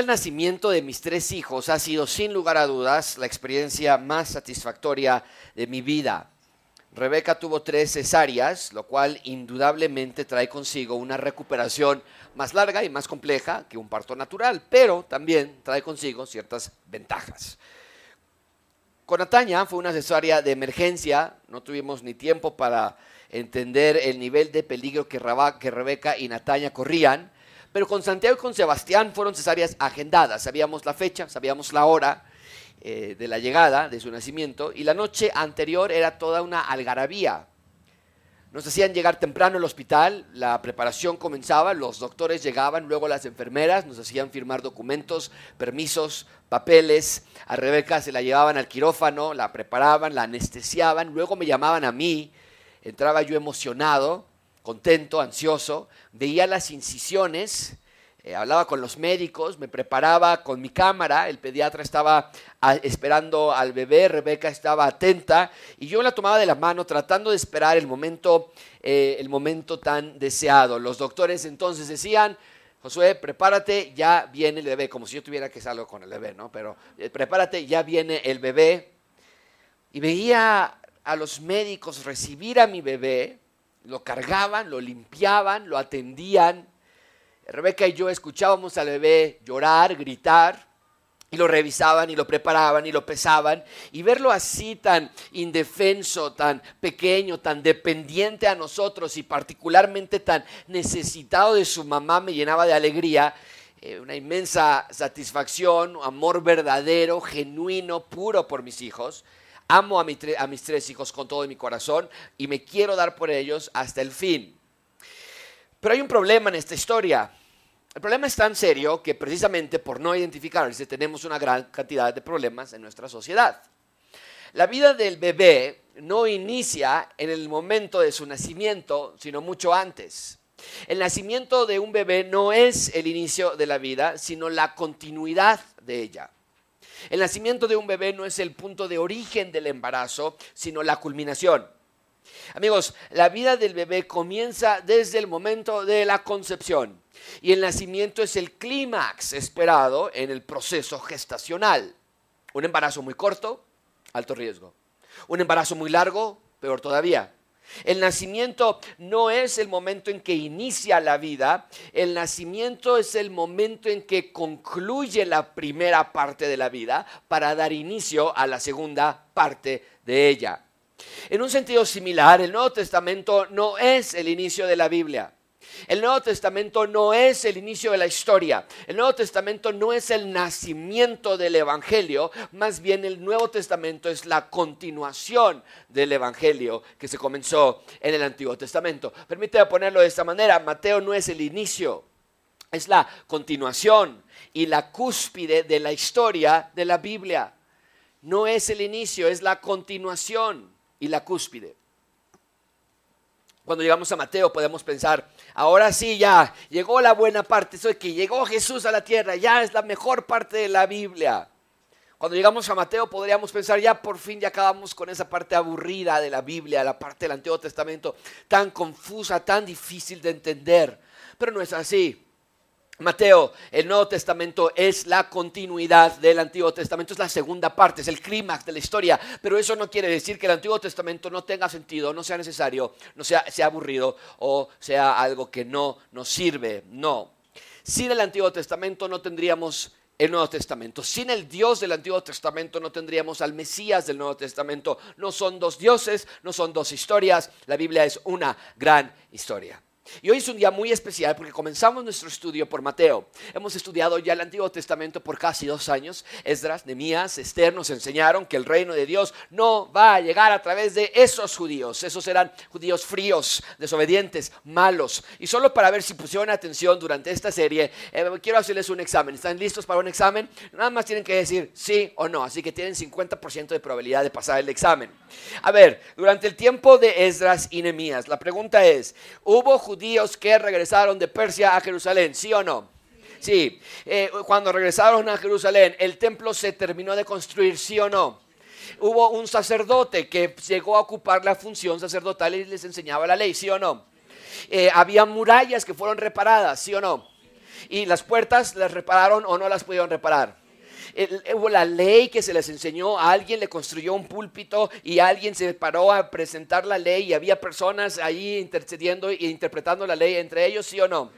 el nacimiento de mis tres hijos ha sido sin lugar a dudas la experiencia más satisfactoria de mi vida. Rebeca tuvo tres cesáreas, lo cual indudablemente trae consigo una recuperación más larga y más compleja que un parto natural, pero también trae consigo ciertas ventajas. Con Nataña fue una cesárea de emergencia, no tuvimos ni tiempo para entender el nivel de peligro que, Rebeca y Nataña corrían, pero con Santiago y con Sebastián fueron cesáreas agendadas. Sabíamos la fecha, sabíamos la hora eh, de la llegada, de su nacimiento, y la noche anterior era toda una algarabía. Nos hacían llegar temprano al hospital, la preparación comenzaba, los doctores llegaban, luego las enfermeras nos hacían firmar documentos, permisos, papeles. A Rebeca se la llevaban al quirófano, la preparaban, la anestesiaban, luego me llamaban a mí. Entraba yo emocionado contento, ansioso, veía las incisiones, eh, hablaba con los médicos, me preparaba con mi cámara, el pediatra estaba ah, esperando al bebé, Rebeca estaba atenta y yo la tomaba de la mano tratando de esperar el momento, eh, el momento tan deseado. Los doctores entonces decían, Josué, prepárate, ya viene el bebé, como si yo tuviera que salgo con el bebé, ¿no? Pero eh, prepárate, ya viene el bebé. Y veía a los médicos recibir a mi bebé, lo cargaban, lo limpiaban, lo atendían. Rebeca y yo escuchábamos al bebé llorar, gritar, y lo revisaban y lo preparaban y lo pesaban. Y verlo así tan indefenso, tan pequeño, tan dependiente a nosotros y particularmente tan necesitado de su mamá me llenaba de alegría. Eh, una inmensa satisfacción, amor verdadero, genuino, puro por mis hijos. Amo a, a mis tres hijos con todo mi corazón y me quiero dar por ellos hasta el fin. Pero hay un problema en esta historia. El problema es tan serio que precisamente por no identificarse tenemos una gran cantidad de problemas en nuestra sociedad. La vida del bebé no inicia en el momento de su nacimiento, sino mucho antes. El nacimiento de un bebé no es el inicio de la vida, sino la continuidad de ella. El nacimiento de un bebé no es el punto de origen del embarazo, sino la culminación. Amigos, la vida del bebé comienza desde el momento de la concepción y el nacimiento es el clímax esperado en el proceso gestacional. Un embarazo muy corto, alto riesgo. Un embarazo muy largo, peor todavía. El nacimiento no es el momento en que inicia la vida, el nacimiento es el momento en que concluye la primera parte de la vida para dar inicio a la segunda parte de ella. En un sentido similar, el Nuevo Testamento no es el inicio de la Biblia. El Nuevo Testamento no es el inicio de la historia. El Nuevo Testamento no es el nacimiento del Evangelio. Más bien el Nuevo Testamento es la continuación del Evangelio que se comenzó en el Antiguo Testamento. Permíteme ponerlo de esta manera. Mateo no es el inicio. Es la continuación y la cúspide de la historia de la Biblia. No es el inicio, es la continuación y la cúspide. Cuando llegamos a Mateo podemos pensar, ahora sí ya, llegó la buena parte, eso de que llegó Jesús a la tierra, ya es la mejor parte de la Biblia. Cuando llegamos a Mateo podríamos pensar, ya por fin ya acabamos con esa parte aburrida de la Biblia, la parte del Antiguo Testamento, tan confusa, tan difícil de entender. Pero no es así. Mateo, el Nuevo Testamento es la continuidad del Antiguo Testamento, es la segunda parte, es el clímax de la historia, pero eso no quiere decir que el Antiguo Testamento no tenga sentido, no sea necesario, no sea, sea aburrido o sea algo que no nos sirve, no. Sin el Antiguo Testamento no tendríamos el Nuevo Testamento. Sin el Dios del Antiguo Testamento no tendríamos al Mesías del Nuevo Testamento. No son dos dioses, no son dos historias, la Biblia es una gran historia. Y hoy es un día muy especial porque comenzamos nuestro estudio por Mateo. Hemos estudiado ya el Antiguo Testamento por casi dos años. Esdras, Nemías, Esther nos enseñaron que el reino de Dios no va a llegar a través de esos judíos. Esos eran judíos fríos, desobedientes, malos. Y solo para ver si pusieron atención durante esta serie, eh, quiero hacerles un examen. ¿Están listos para un examen? Nada más tienen que decir sí o no. Así que tienen 50% de probabilidad de pasar el examen. A ver, durante el tiempo de Esdras y Nemías, la pregunta es, ¿hubo judíos judíos que regresaron de Persia a Jerusalén, ¿sí o no? Sí, eh, cuando regresaron a Jerusalén, el templo se terminó de construir, ¿sí o no? Hubo un sacerdote que llegó a ocupar la función sacerdotal y les enseñaba la ley, ¿sí o no? Eh, había murallas que fueron reparadas, ¿sí o no? ¿Y las puertas las repararon o no las pudieron reparar? Hubo la ley que se les enseñó, alguien le construyó un púlpito y alguien se paró a presentar la ley y había personas ahí intercediendo e interpretando la ley entre ellos, sí o no.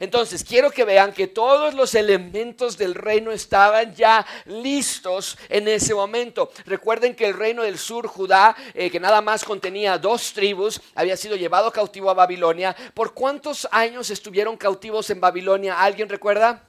Entonces, quiero que vean que todos los elementos del reino estaban ya listos en ese momento. Recuerden que el reino del sur, Judá, eh, que nada más contenía dos tribus, había sido llevado cautivo a Babilonia. ¿Por cuántos años estuvieron cautivos en Babilonia? ¿Alguien recuerda?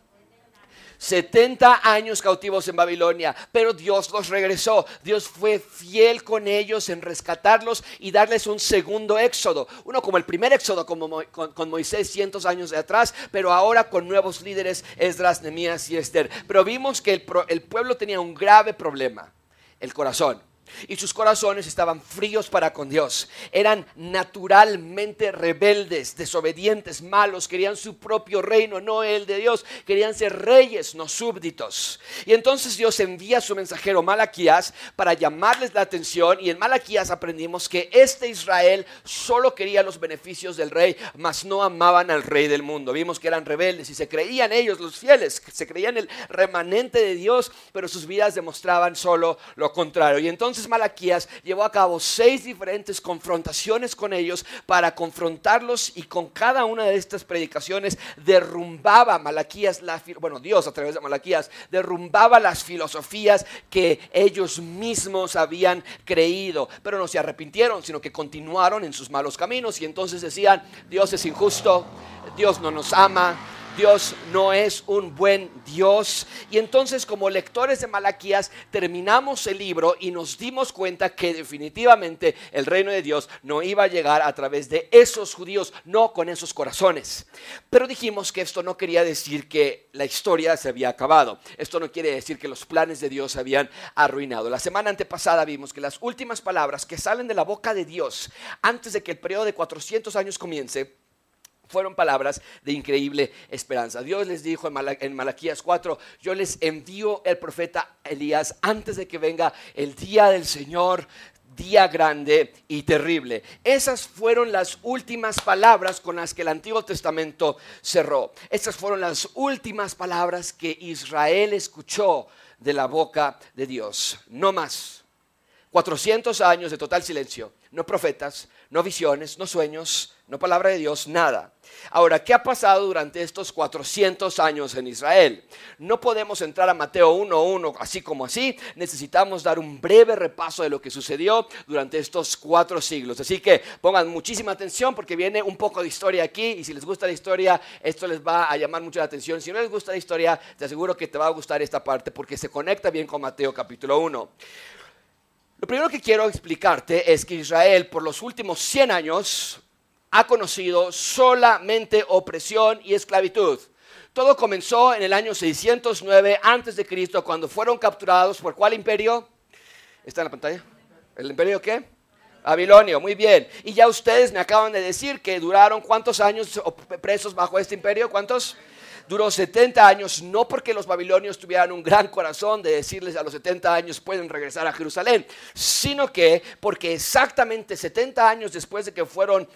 70 años cautivos en Babilonia, pero Dios los regresó. Dios fue fiel con ellos en rescatarlos y darles un segundo éxodo. Uno como el primer éxodo como con, Moisés cientos años de atrás, pero ahora con nuevos líderes, Esdras, Nemías y Esther. Pero vimos que el pueblo tenía un grave problema, el corazón. Y sus corazones estaban fríos para con Dios. Eran naturalmente rebeldes, desobedientes, malos. Querían su propio reino, no el de Dios. Querían ser reyes, no súbditos. Y entonces Dios envía a su mensajero Malaquías para llamarles la atención. Y en Malaquías aprendimos que este Israel solo quería los beneficios del rey, mas no amaban al rey del mundo. Vimos que eran rebeldes y se creían ellos los fieles, se creían el remanente de Dios, pero sus vidas demostraban solo lo contrario. Y entonces Malaquías llevó a cabo seis diferentes confrontaciones con ellos para confrontarlos y con cada una de estas predicaciones derrumbaba Malaquías, la, bueno, Dios a través de Malaquías, derrumbaba las filosofías que ellos mismos habían creído, pero no se arrepintieron, sino que continuaron en sus malos caminos y entonces decían, Dios es injusto, Dios no nos ama, Dios no es un buen Dios. Y entonces como lectores de Malaquías terminamos el libro y nos dimos cuenta que definitivamente el reino de Dios no iba a llegar a través de esos judíos, no con esos corazones. Pero dijimos que esto no quería decir que la historia se había acabado. Esto no quiere decir que los planes de Dios se habían arruinado. La semana antepasada vimos que las últimas palabras que salen de la boca de Dios antes de que el periodo de 400 años comience, fueron palabras de increíble esperanza. Dios les dijo en, Malaquías 4, yo les envío el profeta Elías antes de que venga el día del Señor, día grande y terrible. Esas fueron las últimas palabras con las que el Antiguo Testamento cerró. Esas fueron las últimas palabras que Israel escuchó de la boca de Dios. No más. 400 años de total silencio. No profetas, no visiones, no sueños, no palabra de Dios, nada. Ahora, ¿qué ha pasado durante estos 400 años en Israel? No podemos entrar a Mateo 1.1 así como así, necesitamos dar un breve repaso de lo que sucedió durante estos cuatro siglos. Así que pongan muchísima atención porque viene un poco de historia aquí y si les gusta la historia, esto les va a llamar mucho la atención. Si no les gusta la historia, te aseguro que te va a gustar esta parte porque se conecta bien con Mateo capítulo 1. Lo primero que quiero explicarte es que Israel por los últimos 100 años ha conocido solamente opresión y esclavitud. Todo comenzó en el año 609 antes de Cristo cuando fueron capturados por cuál imperio? ¿Está en la pantalla? ¿El imperio qué? Babilonio, muy bien. Y ya ustedes me acaban de decir que duraron cuántos años presos bajo este imperio, ¿cuántos? Duró 70 años, no porque los babilonios tuvieran un gran corazón de decirles a los 70 años pueden regresar a Jerusalén, sino que porque exactamente 70 años después de que fueron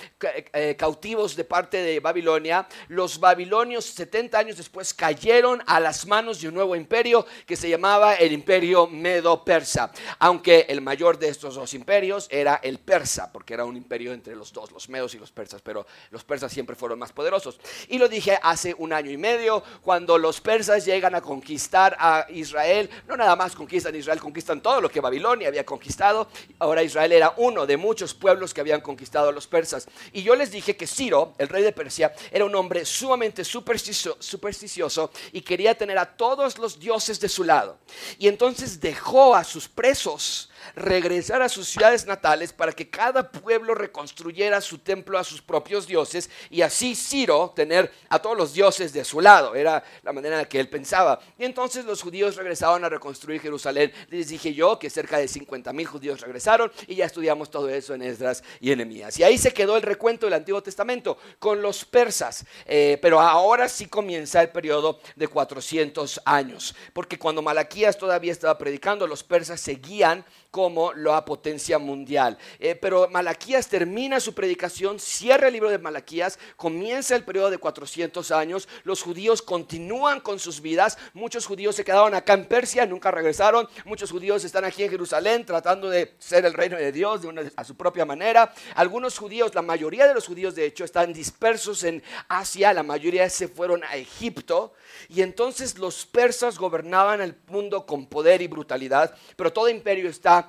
eh, cautivos de parte de Babilonia, los babilonios 70 años después cayeron a las manos de un nuevo imperio que se llamaba el imperio medo-persa, aunque el mayor de estos dos imperios era el persa, porque era un imperio entre los dos, los medos y los persas, pero los persas siempre fueron más poderosos. Y lo dije hace un año y medio cuando los persas llegan a conquistar a Israel, no nada más conquistan Israel, conquistan todo lo que Babilonia había conquistado. Ahora Israel era uno de muchos pueblos que habían conquistado a los persas. Y yo les dije que Ciro, el rey de Persia, era un hombre sumamente supersticioso y quería tener a todos los dioses de su lado. Y entonces dejó a sus presos regresar a sus ciudades natales para que cada pueblo reconstruyera su templo a sus propios dioses y así Ciro tener a todos los dioses de su lado. Era la manera en la que él pensaba. Y entonces los judíos regresaban a reconstruir Jerusalén. Les dije yo que cerca de 50 mil judíos regresaron y ya estudiamos todo eso en Esdras y en Emías. Y ahí se quedó el recuento del Antiguo Testamento con los persas. Eh, pero ahora sí comienza el periodo de 400 años. Porque cuando Malaquías todavía estaba predicando, los persas seguían como la potencia mundial. Eh, pero Malaquías termina su predicación, cierra el libro de Malaquías, comienza el periodo de 400 años, los judíos continúan con sus vidas, muchos judíos se quedaron acá en Persia, nunca regresaron, muchos judíos están aquí en Jerusalén tratando de ser el reino de Dios de a su propia manera, algunos judíos, la mayoría de los judíos de hecho están dispersos en Asia, la mayoría se fueron a Egipto y entonces los persas gobernaban el mundo con poder y brutalidad, pero todo imperio está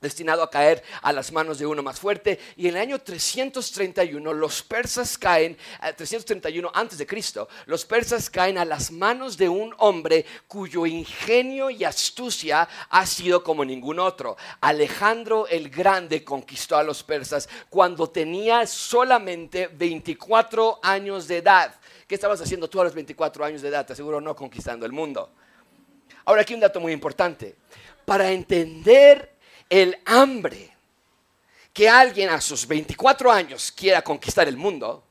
destinado a caer a las manos de uno más fuerte. Y en el año 331 los persas caen, 331 eh, antes de Cristo, los persas caen a las manos de un hombre cuyo ingenio y astucia ha sido como ningún otro. Alejandro el Grande conquistó a los persas cuando tenía solamente 24 años de edad. ¿Qué estabas haciendo tú a los 24 años de edad? Te aseguro no conquistando el mundo. Ahora aquí un dato muy importante. Para entender el hambre que alguien a sus 24 años quiera conquistar el mundo,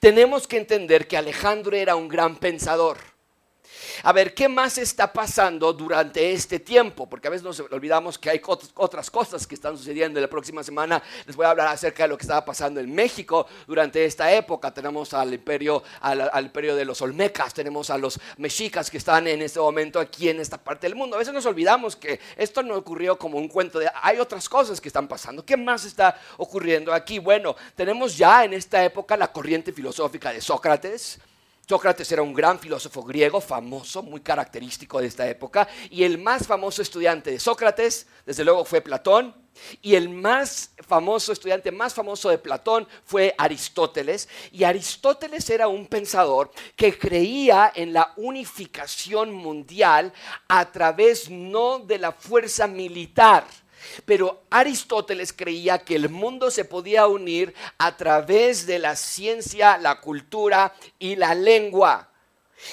tenemos que entender que Alejandro era un gran pensador a ver, ¿qué más está pasando durante este tiempo? Porque a veces nos olvidamos que hay otras cosas que están sucediendo. La próxima semana les voy a hablar acerca de lo que estaba pasando en México durante esta época. Tenemos al imperio, al, imperio de los Olmecas, tenemos a los mexicas que están en este momento aquí en esta parte del mundo. A veces nos olvidamos que esto no ocurrió como un cuento de, hay otras cosas que están pasando. ¿Qué más está ocurriendo aquí? Bueno, tenemos ya en esta época la corriente filosófica de Sócrates Sócrates era un gran filósofo griego, famoso, muy característico de esta época, y el más famoso estudiante de Sócrates, desde luego, fue Platón, y el más famoso estudiante, más famoso de Platón, fue Aristóteles, y Aristóteles era un pensador que creía en la unificación mundial a través no de la fuerza militar, pero Aristóteles creía que el mundo se podía unir a través de la ciencia, la cultura y la lengua.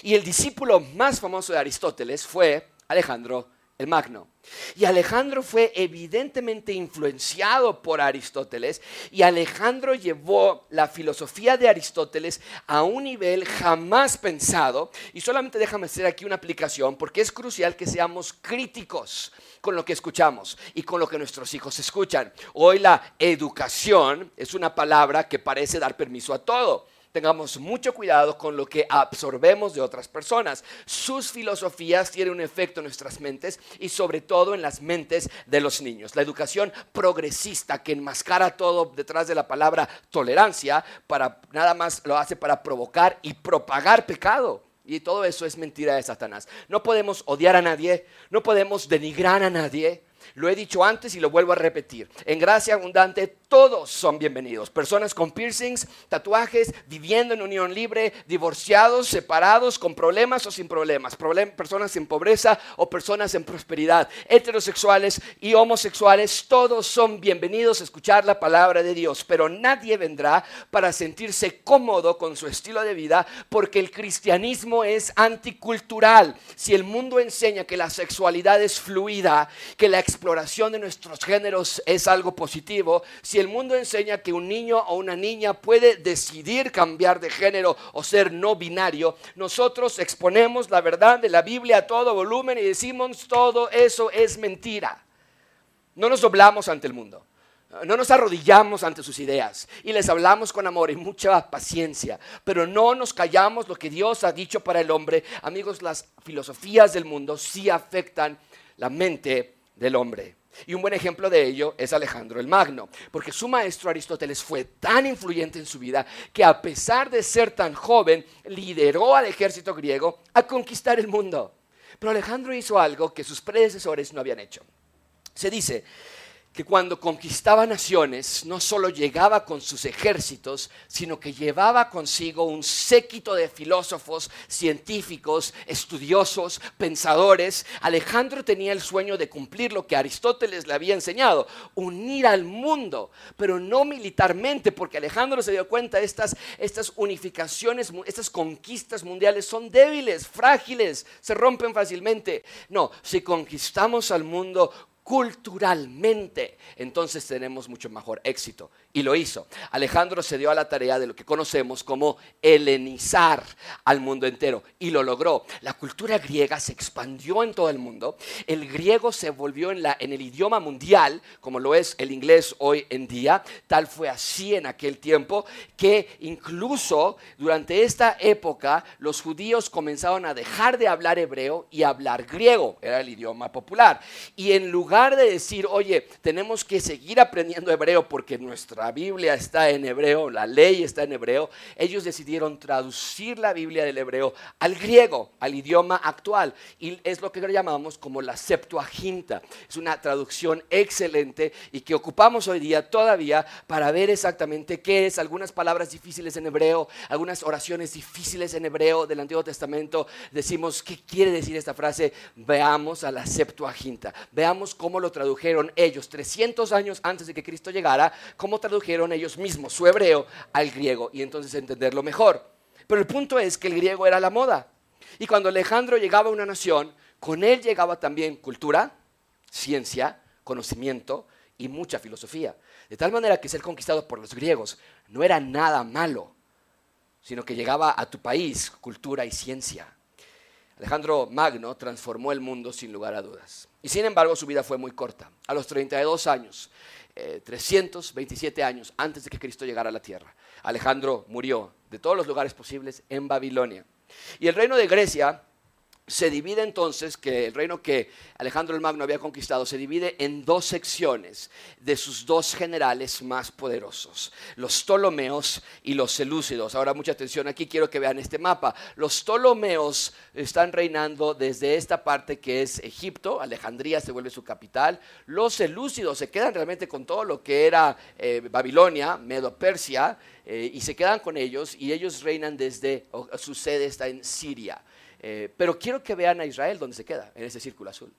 Y el discípulo más famoso de Aristóteles fue Alejandro el Magno. Y Alejandro fue evidentemente influenciado por Aristóteles y Alejandro llevó la filosofía de Aristóteles a un nivel jamás pensado. Y solamente déjame hacer aquí una aplicación porque es crucial que seamos críticos con lo que escuchamos y con lo que nuestros hijos escuchan. Hoy la educación es una palabra que parece dar permiso a todo tengamos mucho cuidado con lo que absorbemos de otras personas. Sus filosofías tienen un efecto en nuestras mentes y sobre todo en las mentes de los niños. La educación progresista que enmascara todo detrás de la palabra tolerancia, para nada más lo hace para provocar y propagar pecado. Y todo eso es mentira de Satanás. No podemos odiar a nadie, no podemos denigrar a nadie, lo he dicho antes y lo vuelvo a repetir. En gracia abundante todos son bienvenidos. Personas con piercings, tatuajes, viviendo en unión libre, divorciados, separados, con problemas o sin problemas. personas en pobreza o personas en prosperidad. Heterosexuales y homosexuales, todos son bienvenidos a escuchar la palabra de Dios. Pero nadie vendrá para sentirse cómodo con su estilo de vida porque el cristianismo es anticultural. Si el mundo enseña que la sexualidad es fluida, que la exploración de nuestros géneros es algo positivo, si el mundo enseña que un niño o una niña puede decidir cambiar de género o ser no binario, nosotros exponemos la verdad de la Biblia a todo volumen y decimos todo eso es mentira. No nos doblamos ante el mundo. No nos arrodillamos ante sus ideas y les hablamos con amor y mucha paciencia, pero no nos callamos lo que Dios ha dicho para el hombre. Amigos, las filosofías del mundo sí afectan la mente del hombre. Y un buen ejemplo de ello es Alejandro el Magno, porque su maestro Aristóteles fue tan influyente en su vida que a pesar de ser tan joven, lideró al ejército griego a conquistar el mundo. Pero Alejandro hizo algo que sus predecesores no habían hecho. Se dice que cuando conquistaba naciones no solo llegaba con sus ejércitos, sino que llevaba consigo un séquito de filósofos, científicos, estudiosos, pensadores. Alejandro tenía el sueño de cumplir lo que Aristóteles le había enseñado, unir al mundo, pero no militarmente, porque Alejandro se dio cuenta de estas, estas unificaciones, estas conquistas mundiales son débiles, frágiles, se rompen fácilmente. No, si conquistamos al mundo culturalmente, entonces tenemos mucho mejor éxito. Y lo hizo. Alejandro se dio a la tarea de lo que conocemos como helenizar al mundo entero. Y lo logró. La cultura griega se expandió en todo el mundo. El griego se volvió en, el idioma mundial, como lo es el inglés hoy en día. Tal fue así en aquel tiempo que incluso durante esta época los judíos comenzaron a dejar de hablar hebreo y hablar griego. Era el idioma popular. Y en lugar lugar de decir, oye, tenemos que seguir aprendiendo hebreo porque nuestra Biblia está en hebreo, la ley está en hebreo, ellos decidieron traducir la Biblia del hebreo al griego, al idioma actual. Y es lo que llamamos como la Septuaginta. Es una traducción excelente y que ocupamos hoy día todavía para ver exactamente qué es, algunas palabras difíciles en hebreo, algunas oraciones difíciles en hebreo del Antiguo Testamento. Decimos, ¿qué quiere decir esta frase? Veamos a la Septuaginta. Veamos cómo lo tradujeron ellos 300 años antes de que Cristo llegara, cómo tradujeron ellos mismos su hebreo al griego y entonces entenderlo mejor. Pero el punto es que el griego era la moda. Y cuando Alejandro llegaba a una nación, con él llegaba también cultura, ciencia, conocimiento y mucha filosofía. De tal manera que ser conquistado por los griegos no era nada malo, sino que llegaba a tu país cultura y ciencia. Alejandro Magno transformó el mundo sin lugar a dudas. Y sin embargo su vida fue muy corta. A los 32 años, 327 eh, años antes de que Cristo llegara a la tierra, Alejandro murió de todos los lugares posibles en Babilonia. Y el reino de Grecia se divide entonces, que el reino que Alejandro el Magno había conquistado, se divide en dos secciones de sus dos generales más poderosos, los Ptolomeos y los Selúcidos. Ahora mucha atención aquí, quiero que vean este mapa. Los Ptolomeos están reinando desde esta parte que es Egipto, Alejandría se vuelve su capital. Los Selúcidos se quedan realmente con todo lo que era eh, Babilonia, Medo-Persia, eh, y se quedan con ellos y ellos reinan desde, su sede está en Siria. Eh, pero quiero que vean a Israel donde se queda, en ese círculo azul.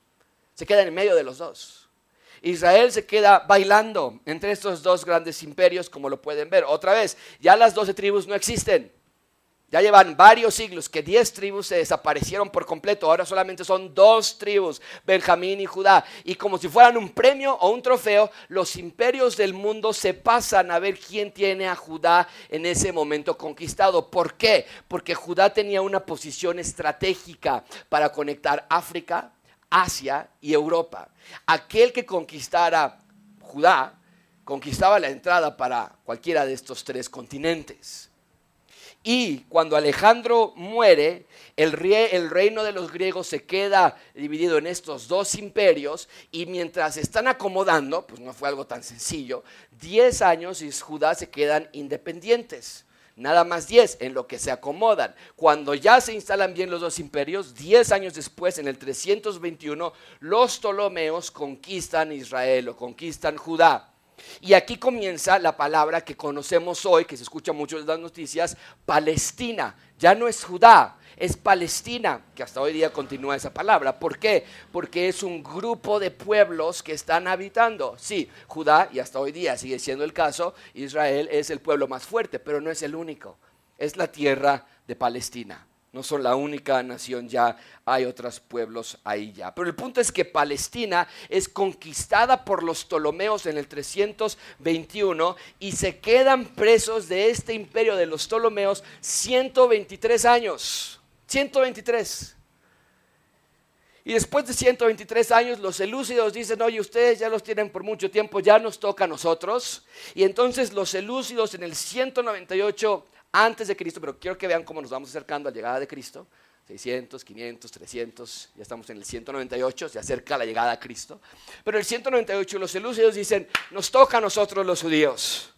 Se queda en medio de los dos. Israel se queda bailando entre estos dos grandes imperios, como lo pueden ver. Otra vez, ya las doce tribus no existen. Ya llevan varios siglos que diez tribus se desaparecieron por completo. Ahora solamente son dos tribus, Benjamín y Judá. Y como si fueran un premio o un trofeo, los imperios del mundo se pasan a ver quién tiene a Judá en ese momento conquistado. ¿Por qué? Porque Judá tenía una posición estratégica para conectar África, Asia y Europa. Aquel que conquistara Judá conquistaba la entrada para cualquiera de estos tres continentes. Y cuando Alejandro muere, el, reino de los griegos se queda dividido en estos dos imperios y mientras están acomodando, pues no fue algo tan sencillo, 10 años y Judá se quedan independientes. Nada más 10 en lo que se acomodan. Cuando ya se instalan bien los dos imperios, 10 años después, en el 321, los Ptolomeos conquistan Israel o conquistan Judá. Y aquí comienza la palabra que conocemos hoy, que se escucha mucho en las noticias, Palestina. Ya no es Judá, es Palestina, que hasta hoy día continúa esa palabra. ¿Por qué? Porque es un grupo de pueblos que están habitando. Sí, Judá, y hasta hoy día sigue siendo el caso, Israel es el pueblo más fuerte, pero no es el único. Es la tierra de Palestina. No son la única nación ya, hay otros pueblos ahí ya. Pero el punto es que Palestina es conquistada por los Ptolomeos en el 321 y se quedan presos de este imperio de los Ptolomeos 123 años. 123. Y después de 123 años, los elúcidos dicen, oye, ustedes ya los tienen por mucho tiempo, ya nos toca a nosotros. Y entonces los elúcidos en el 198 antes de Cristo, pero quiero que vean cómo nos vamos acercando a la llegada de Cristo. 600, 500, 300, ya estamos en el 198, se acerca la llegada a Cristo. Pero el 198 los elúcidos dicen, nos toca a nosotros los judíos.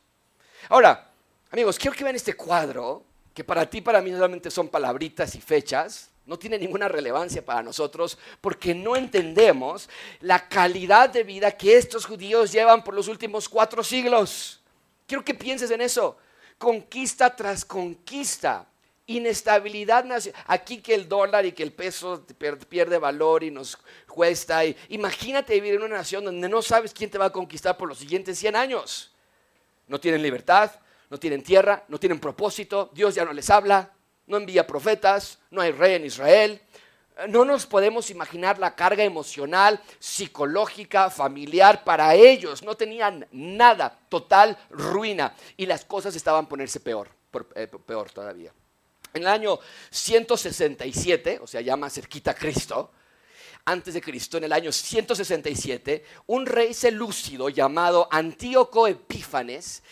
Ahora, amigos, quiero que vean este cuadro, que para ti, para mí solamente son palabritas y fechas, no tiene ninguna relevancia para nosotros porque no entendemos la calidad de vida que estos judíos llevan por los últimos cuatro siglos. Quiero que pienses en eso conquista tras conquista. Inestabilidad nacional. Aquí que el dólar y que el peso pierde valor y nos cuesta. imagínate vivir en una nación donde no sabes quién te va a conquistar por los siguientes 100 años. No tienen libertad, no tienen tierra, no tienen propósito, Dios ya no les habla, no envía profetas, no hay rey en Israel. No nos podemos imaginar la carga emocional, psicológica, familiar para ellos. No tenían nada, total ruina. Y las cosas estaban ponerse peor, eh, peor todavía. En el año 167, o sea, ya más cerquita a Cristo, antes de Cristo, en el año 167, un rey selúcido llamado Antíoco Epífanes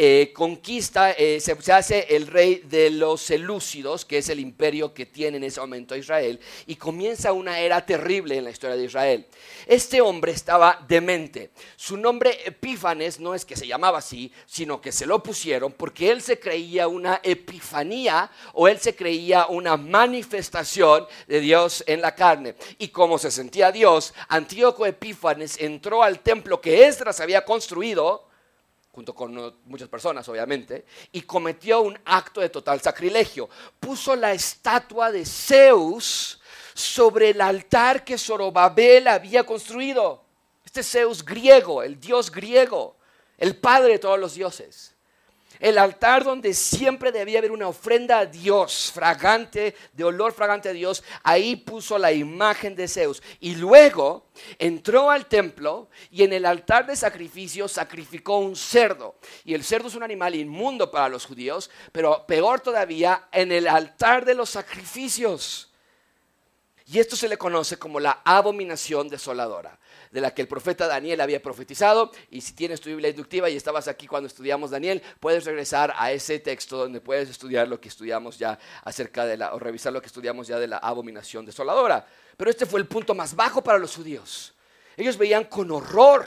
eh, conquista, eh, se, hace el rey de los selúcidos, que es el imperio que tiene en ese momento Israel, y comienza una era terrible en la historia de Israel. Este hombre estaba demente. Su nombre Epífanes no es que se llamaba así, sino que se lo pusieron porque él se creía una epifanía o él se creía una manifestación de Dios en la carne. Y como se sentía Dios, Antíoco Epífanes entró al templo que Esdras había construido junto con muchas personas obviamente, y cometió un acto de total sacrilegio. Puso la estatua de Zeus sobre el altar que Zorobabel había construido. Este Zeus griego, el dios griego, el padre de todos los dioses el altar donde siempre debía haber una ofrenda a Dios, fragante, de olor fragante a Dios, ahí puso la imagen de Zeus. Y luego entró al templo y en el altar de sacrificio sacrificó un cerdo. Y el cerdo es un animal inmundo para los judíos, pero peor todavía, en el altar de los sacrificios. Y esto se le conoce como la abominación desoladora de la que el profeta Daniel había profetizado. Y si tienes tu Biblia inductiva y estabas aquí cuando estudiamos Daniel, puedes regresar a ese texto donde puedes estudiar lo que estudiamos ya acerca de la, o revisar lo que estudiamos ya de la abominación desoladora. Pero este fue el punto más bajo para los judíos. Ellos veían con horror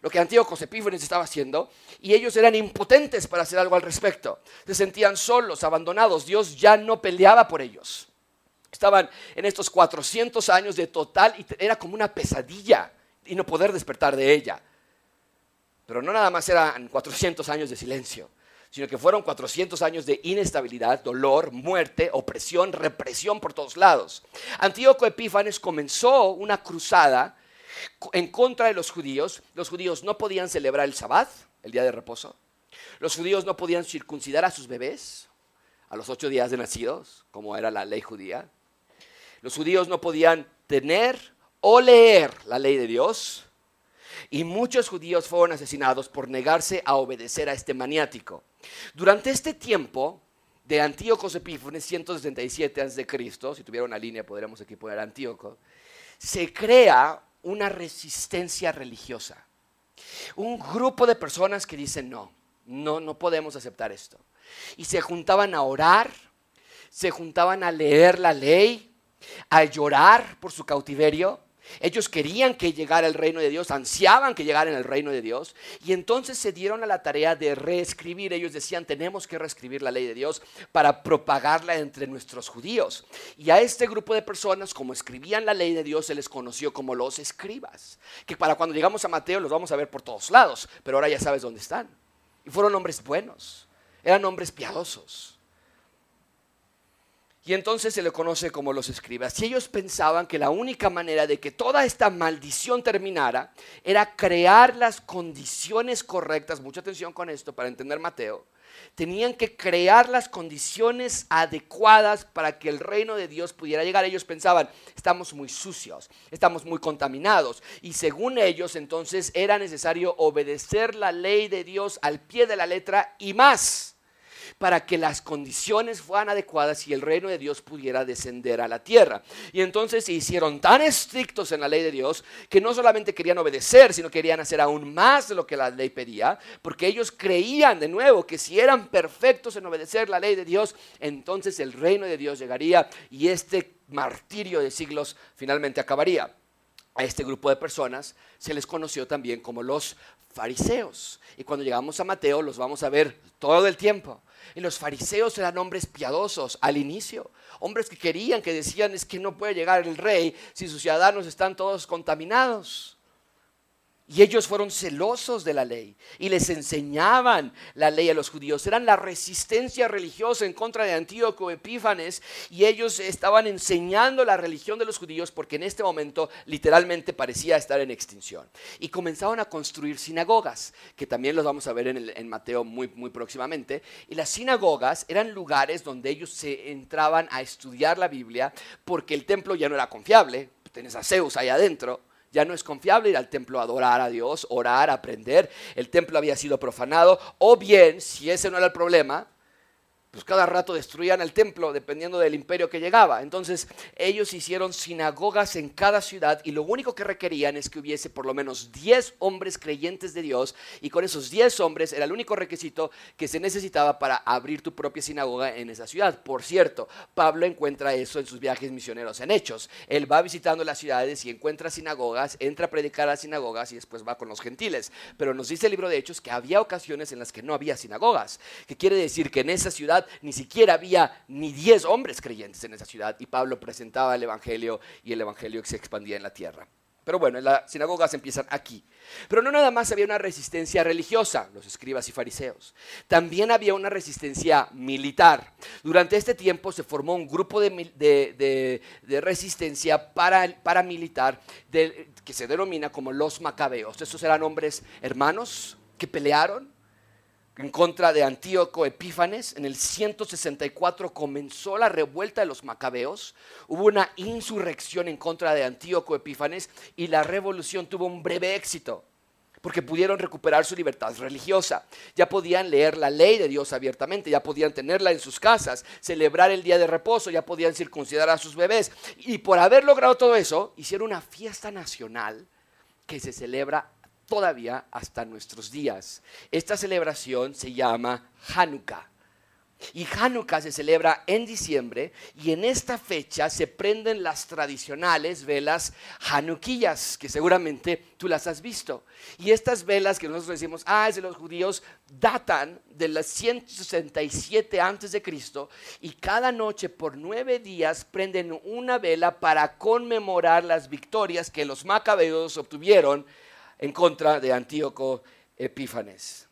lo que Antíoco Epífanes estaba haciendo y ellos eran impotentes para hacer algo al respecto. Se sentían solos, abandonados. Dios ya no peleaba por ellos. Estaban en estos 400 años de total y era como una pesadilla y no poder despertar de ella. Pero no nada más eran 400 años de silencio, sino que fueron 400 años de inestabilidad, dolor, muerte, opresión, represión por todos lados. Antíoco Epífanes comenzó una cruzada en contra de los judíos. Los judíos no podían celebrar el sabbat, el día de reposo. Los judíos no podían circuncidar a sus bebés a los ocho días de nacidos, como era la ley judía. Los judíos no podían tener o leer la ley de Dios. Y muchos judíos fueron asesinados por negarse a obedecer a este maniático. Durante este tiempo de Antíoco Epífanes, 167 a.C., si tuviera una línea podríamos aquí poner Antíoco, se crea una resistencia religiosa. Un grupo de personas que dicen no, no, no podemos aceptar esto. Y se juntaban a orar, se juntaban a leer la ley, a llorar por su cautiverio ellos querían que llegara el reino de Dios, ansiaban que llegara el reino de Dios, y entonces se dieron a la tarea de reescribir. Ellos decían, tenemos que reescribir la ley de Dios para propagarla entre nuestros judíos. Y a este grupo de personas, como escribían la ley de Dios, se les conoció como los escribas, que para cuando llegamos a Mateo los vamos a ver por todos lados, pero ahora ya sabes dónde están. Y fueron hombres buenos, eran hombres piadosos. Y entonces se le conoce como los escribas. Y ellos pensaban que la única manera de que toda esta maldición terminara era crear las condiciones correctas, mucha atención con esto para entender Mateo, tenían que crear las condiciones adecuadas para que el reino de Dios pudiera llegar. Ellos pensaban, estamos muy sucios, estamos muy contaminados. Y según ellos, entonces era necesario obedecer la ley de Dios al pie de la letra y más para que las condiciones fueran adecuadas y el reino de Dios pudiera descender a la tierra. Y entonces se hicieron tan estrictos en la ley de Dios que no solamente querían obedecer, sino querían hacer aún más de lo que la ley pedía, porque ellos creían de nuevo que si eran perfectos en obedecer la ley de Dios, entonces el reino de Dios llegaría y este martirio de siglos finalmente acabaría a este grupo de personas se les conoció también como los fariseos. Y cuando llegamos a Mateo los vamos a ver todo el tiempo. Y los fariseos eran hombres piadosos al inicio, hombres que querían, que decían es que no puede llegar el rey si sus ciudadanos están todos contaminados. Y ellos fueron celosos de la ley y les enseñaban la ley a los judíos. Eran la resistencia religiosa en contra de Antíoco Epífanes y ellos estaban enseñando la religión de los judíos porque en este momento literalmente parecía estar en extinción. Y comenzaron a construir sinagogas, que también los vamos a ver en, Mateo muy, muy próximamente. Y las sinagogas eran lugares donde ellos se entraban a estudiar la Biblia porque el templo ya no era confiable. Tienes a Zeus ahí adentro ya no es confiable ir al templo a adorar a Dios, orar, aprender. El templo había sido profanado. O bien, si ese no era el problema, pues cada rato destruían el templo dependiendo del imperio que llegaba. Entonces ellos hicieron sinagogas en cada ciudad y lo único que requerían es que hubiese por lo menos 10 hombres creyentes de Dios y con esos 10 hombres era el único requisito que se necesitaba para abrir tu propia sinagoga en esa ciudad. Por cierto, Pablo encuentra eso en sus viajes misioneros en Hechos. Él va visitando las ciudades y encuentra sinagogas, entra a predicar a las sinagogas y después va con los gentiles. Pero nos dice el libro de Hechos que había ocasiones en las que no había sinagogas, que quiere decir que en esa ciudad ni siquiera había ni diez hombres creyentes en esa ciudad y Pablo presentaba el Evangelio y el Evangelio se expandía en la tierra. Pero bueno, las sinagogas empiezan aquí. Pero no nada más había una resistencia religiosa, los escribas y fariseos. También había una resistencia militar. Durante este tiempo se formó un grupo de, resistencia paramilitar que se denomina como los macabeos. Estos eran hombres hermanos que pelearon en contra de Antíoco Epífanes. En el 164 comenzó la revuelta de los macabeos. Hubo una insurrección en contra de Antíoco Epífanes y la revolución tuvo un breve éxito porque pudieron recuperar su libertad religiosa. Ya podían leer la ley de Dios abiertamente, ya podían tenerla en sus casas, celebrar el día de reposo, ya podían circuncidar a sus bebés. Y por haber logrado todo eso, hicieron una fiesta nacional que se celebra todavía hasta nuestros días. Esta celebración se llama Hanukkah. Y Hanukkah se celebra en diciembre y en esta fecha se prenden las tradicionales velas hanuquillas, que seguramente tú las has visto. Y estas velas que nosotros decimos, ah, es de los judíos, datan de las 167 antes de Cristo y cada noche por nueve días prenden una vela para conmemorar las victorias que los macabeos obtuvieron en contra de Antíoco Epífanes.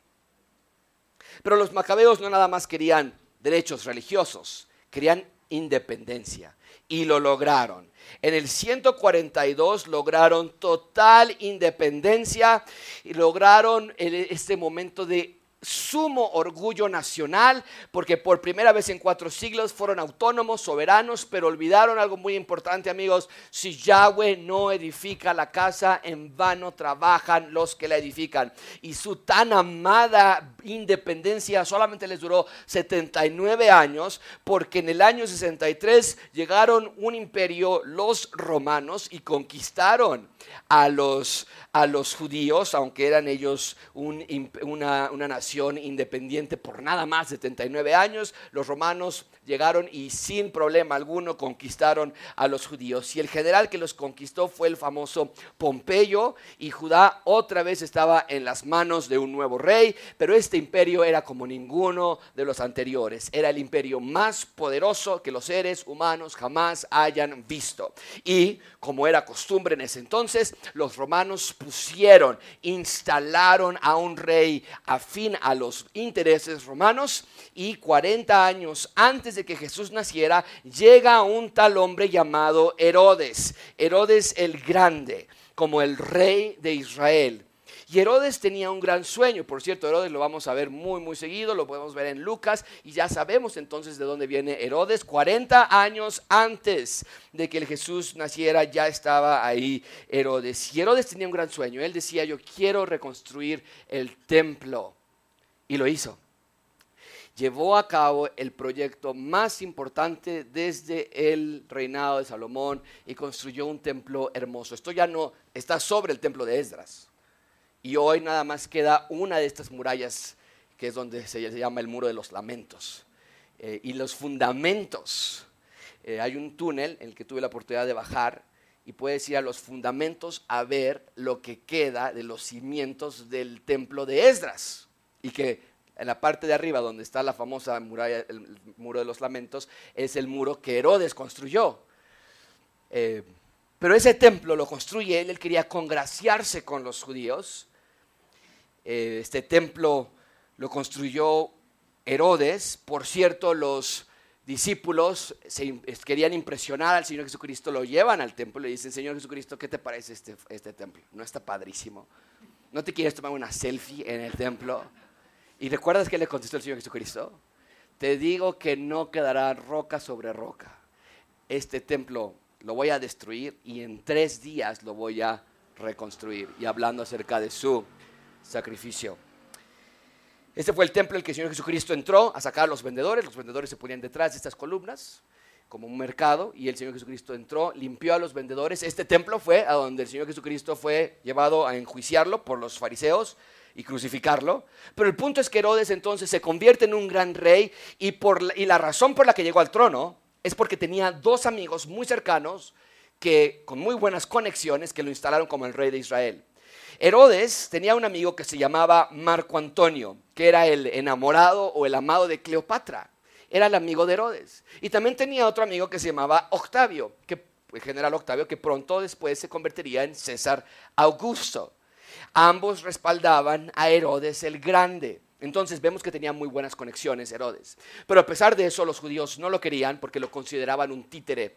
Pero los macabeos no nada más querían derechos religiosos, querían independencia y lo lograron. En el 142 lograron total independencia y lograron este momento de sumo orgullo nacional, porque por primera vez en cuatro siglos fueron autónomos, soberanos, pero olvidaron algo muy importante, amigos. Si Yahweh no edifica la casa, en vano trabajan los que la edifican. Y su tan amada independencia solamente les duró 79 años, porque en el año 63 llegaron un imperio, los romanos, y conquistaron a los, a los judíos, aunque eran ellos una, una nación independiente por nada más de 79 años, los romanos llegaron y sin problema alguno conquistaron a los judíos. Y el general que los conquistó fue el famoso Pompeyo y Judá otra vez estaba en las manos de un nuevo rey, pero este imperio era como ninguno de los anteriores. Era el imperio más poderoso que los seres humanos jamás hayan visto. Y como era costumbre en ese entonces, los romanos pusieron, instalaron a un rey afín a los intereses romanos y 40 años antes de que Jesús naciera, llega un tal hombre llamado Herodes, Herodes el Grande, como el rey de Israel. Y Herodes tenía un gran sueño, por cierto, Herodes lo vamos a ver muy, muy seguido, lo podemos ver en Lucas y ya sabemos entonces de dónde viene Herodes. 40 años antes de que el Jesús naciera ya estaba ahí Herodes. Y Herodes tenía un gran sueño, él decía, yo quiero reconstruir el templo. Y lo hizo llevó a cabo el proyecto más importante desde el reinado de Salomón y construyó un templo hermoso. Esto ya no está sobre el templo de Esdras. Y hoy nada más queda una de estas murallas, que es donde se llama el muro de los lamentos. Eh, y los fundamentos. Eh, hay un túnel en el que tuve la oportunidad de bajar y puedes ir a los fundamentos a ver lo que queda de los cimientos del templo de Esdras. Y que en la parte de arriba, donde está la famosa muralla, el muro de los lamentos, es el muro que Herodes construyó. Eh, Pero ese templo lo construye él, él quería congraciarse con los judíos. Eh, este templo lo construyó Herodes. Por cierto, los discípulos querían impresionar al Señor Jesucristo, lo llevan al templo y le dicen, Señor Jesucristo, ¿qué te parece este, este templo? ¿No está padrísimo? ¿No te quieres tomar una selfie en el templo? ¿Y recuerdas que le contestó el Señor Jesucristo? Te digo que no quedará roca sobre roca. Este templo lo voy a destruir y en tres días lo voy a reconstruir. Y hablando acerca de su sacrificio. Este fue el templo en el que el Señor Jesucristo entró a sacar a los vendedores. Los vendedores se ponían detrás de estas columnas como un mercado y el Señor Jesucristo entró, limpió a los vendedores. Este templo fue a donde el Señor Jesucristo fue llevado a enjuiciarlo por los fariseos y crucificarlo. Pero el punto es que Herodes entonces se convierte en un gran rey y, por y la razón por la que llegó al trono es porque tenía dos amigos muy cercanos que con muy buenas conexiones que lo instalaron como el rey de Israel. Herodes tenía un amigo que se llamaba Marco Antonio, que era el enamorado o el amado de Cleopatra. Era el amigo de Herodes. Y también tenía otro amigo que se llamaba Octavio, que el general Octavio, que pronto después se convertiría en César Augusto. Ambos respaldaban a Herodes el Grande. Entonces vemos que tenía muy buenas conexiones Herodes. Pero a pesar de eso, los judíos no lo querían porque lo consideraban un títere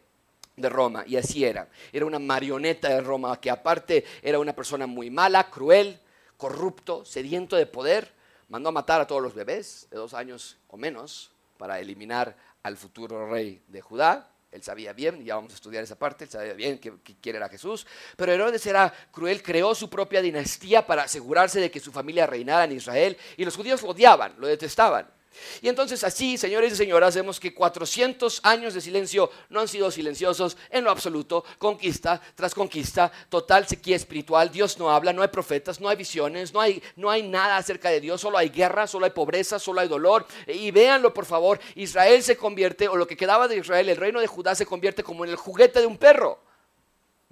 de Roma, y así era. Era una marioneta de Roma que aparte era una persona muy mala, cruel, corrupto, sediento de poder. Mandó a matar a todos los bebés de dos años o menos para eliminar al futuro rey de Judá. Él sabía bien, ya vamos a estudiar esa parte, él sabía bien que, quién era Jesús. Pero Herodes era cruel, creó su propia dinastía para asegurarse de que su familia reinara en Israel. Y los judíos lo odiaban, lo detestaban. Y entonces así, señores y señoras, vemos que 400 años de silencio no han sido silenciosos en lo absoluto, conquista tras conquista, total sequía espiritual, Dios no habla, no hay profetas, no hay visiones, no hay, no hay nada acerca de Dios, solo hay guerra, solo hay pobreza, solo hay dolor. Y véanlo por favor, Israel se convierte, o lo que quedaba de Israel, el reino de Judá se convierte como en el juguete de un perro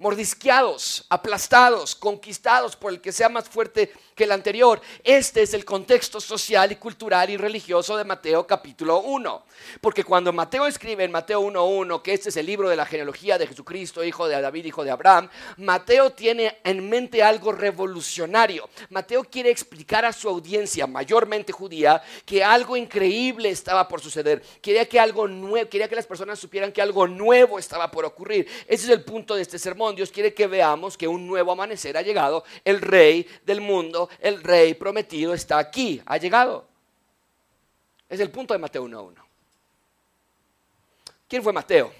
mordisqueados, aplastados, conquistados por el que sea más fuerte que el anterior. Este es el contexto social y cultural y religioso de Mateo capítulo 1. Porque cuando Mateo escribe en Mateo 1.1 que este es el libro de la genealogía de Jesucristo, hijo de David, hijo de Abraham, Mateo tiene en mente algo revolucionario. Mateo quiere explicar a su audiencia, mayormente judía, que algo increíble estaba por suceder. Quería que algo nuevo, quería que las personas supieran que algo nuevo estaba por ocurrir. Ese es el punto de este sermón. Dios quiere que veamos que un nuevo amanecer ha llegado. El rey del mundo, el rey prometido está aquí, ha llegado. Es el punto de Mateo 1.1. ¿Quién fue Mateo?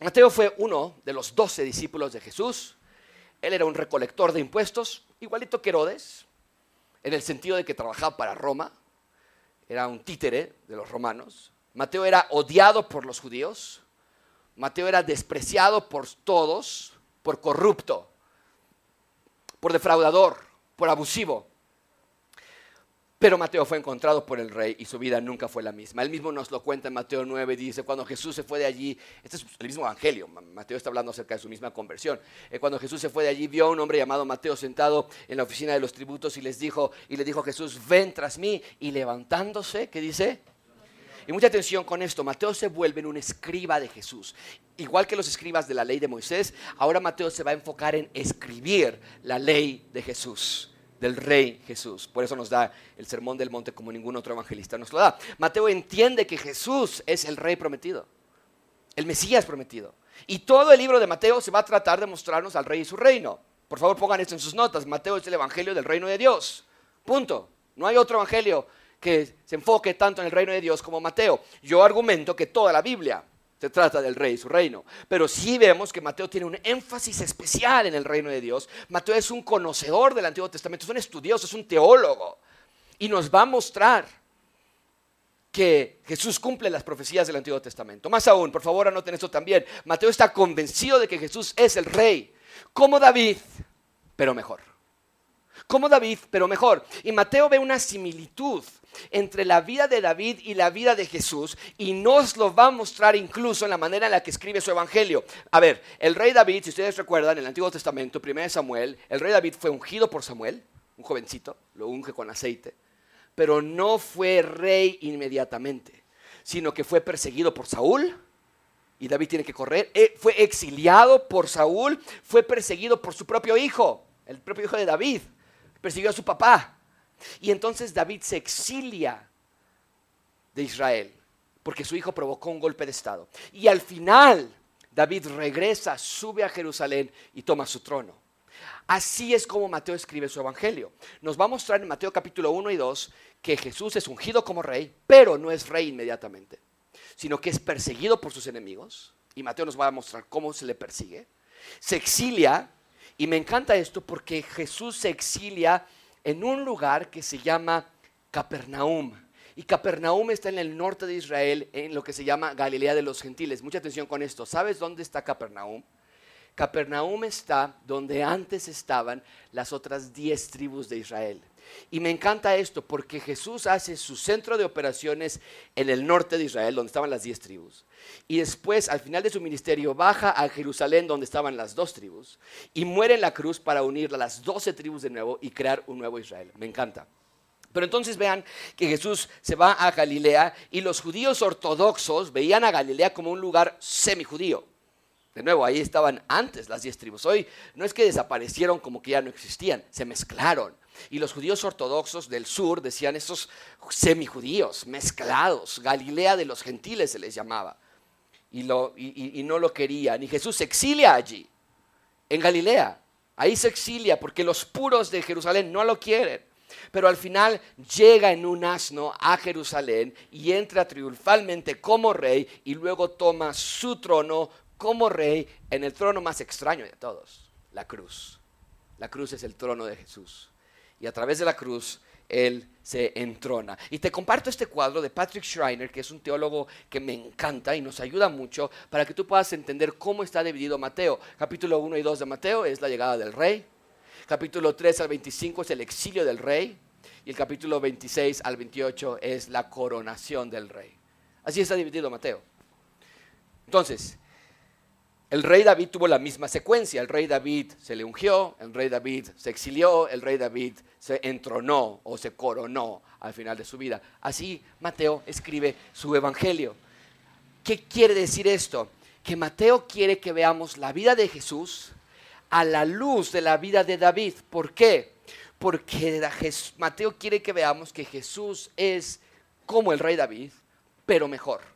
Mateo fue uno de los doce discípulos de Jesús. Él era un recolector de impuestos, igualito que Herodes, en el sentido de que trabajaba para Roma. Era un títere de los romanos. Mateo era odiado por los judíos. Mateo era despreciado por todos por corrupto, por defraudador, por abusivo. Pero Mateo fue encontrado por el rey y su vida nunca fue la misma. Él mismo nos lo cuenta en Mateo 9, dice, cuando Jesús se fue de allí, este es el mismo evangelio, Mateo está hablando acerca de su misma conversión. Eh, cuando Jesús se fue de allí, vio a un hombre llamado Mateo sentado en la oficina de los tributos y les dijo, y le dijo Jesús, ven tras mí, y levantándose, ¿qué dice? Y mucha atención con esto, Mateo se vuelve en un escriba de Jesús. Igual que los escribas de la ley de Moisés, ahora Mateo se va a enfocar en escribir la ley de Jesús del rey Jesús. Por eso nos da el sermón del monte como ningún otro evangelista nos lo da. Mateo entiende que Jesús es el rey prometido, el Mesías prometido. Y todo el libro de Mateo se va a tratar de mostrarnos al rey y su reino. Por favor, pongan esto en sus notas. Mateo es el evangelio del reino de Dios. Punto. No hay otro evangelio que se enfoque tanto en el reino de Dios como Mateo. Yo argumento que toda la Biblia se trata del rey y su reino. Pero sí vemos que Mateo tiene un énfasis especial en el reino de Dios. Mateo es un conocedor del Antiguo Testamento, es un estudioso, es un teólogo. Y nos va a mostrar que Jesús cumple las profecías del Antiguo Testamento. Más aún, por favor anoten esto también. Mateo está convencido de que Jesús es el rey, como David, pero mejor como David, pero mejor. Y Mateo ve una similitud entre la vida de David y la vida de Jesús y nos lo va a mostrar incluso en la manera en la que escribe su evangelio. A ver, el rey David, si ustedes recuerdan, en el Antiguo Testamento, 1 Samuel, el rey David fue ungido por Samuel, un jovencito, lo unge con aceite, pero no fue rey inmediatamente, sino que fue perseguido por Saúl y David tiene que correr. Eh, fue exiliado por Saúl, fue perseguido por su propio hijo, el propio hijo de David. Persiguió a su papá. Y entonces David se exilia de Israel porque su hijo provocó un golpe de estado. Y al final David regresa, sube a Jerusalén y toma su trono. Así es como Mateo escribe su evangelio. Nos va a mostrar en Mateo capítulo 1 y 2 que Jesús es ungido como rey, pero no es rey inmediatamente, sino que es perseguido por sus enemigos. Y Mateo nos va a mostrar cómo se le persigue. Se exilia, y me encanta esto porque Jesús se exilia en un lugar que se llama Capernaum. Y Capernaum está en el norte de Israel, en lo que se llama Galilea de los Gentiles. Mucha atención con esto. ¿Sabes dónde está Capernaum? Capernaum está donde antes estaban las otras diez tribus de Israel. Y me encanta esto porque Jesús hace su centro de operaciones en el norte de Israel, donde estaban las diez tribus. Y después, al final de su ministerio, baja a Jerusalén, donde estaban las dos tribus. Y muere en la cruz para unir a las doce tribus de nuevo y crear un nuevo Israel. Me encanta. Pero entonces vean que Jesús se va a Galilea y los judíos ortodoxos veían a Galilea como un lugar semijudío. De nuevo, ahí estaban antes las diez tribus. Hoy no es que desaparecieron como que ya no existían, se mezclaron. Y los judíos ortodoxos del sur decían estos semijudíos, mezclados. Galilea de los gentiles se les llamaba. Y, lo, y no lo querían. Y Jesús se exilia allí, en Galilea. Ahí se exilia porque los puros de Jerusalén no lo quieren. Pero al final llega en un asno a Jerusalén y entra triunfalmente como rey y luego toma su trono como rey en el trono más extraño de todos, la cruz. La cruz es el trono de Jesús. Y a través de la cruz él se entrona. Y te comparto este cuadro de Patrick Schreiner, que es un teólogo que me encanta y nos ayuda mucho para que tú puedas entender cómo está dividido Mateo. Capítulo 1 y 2 de Mateo es la llegada del rey. Capítulo 3 al 25 es el exilio del rey. Y el capítulo 26 al 28 es la coronación del rey. Así está dividido Mateo. Entonces, el rey David tuvo la misma secuencia. El rey David se le ungió, el rey David se exilió, el rey David se entronó o se coronó al final de su vida. Así Mateo escribe su evangelio. ¿Qué quiere decir esto? Que Mateo quiere que veamos la vida de Jesús a la luz de la vida de David. ¿Por qué? Porque Mateo quiere que veamos que Jesús es como el rey David, pero mejor.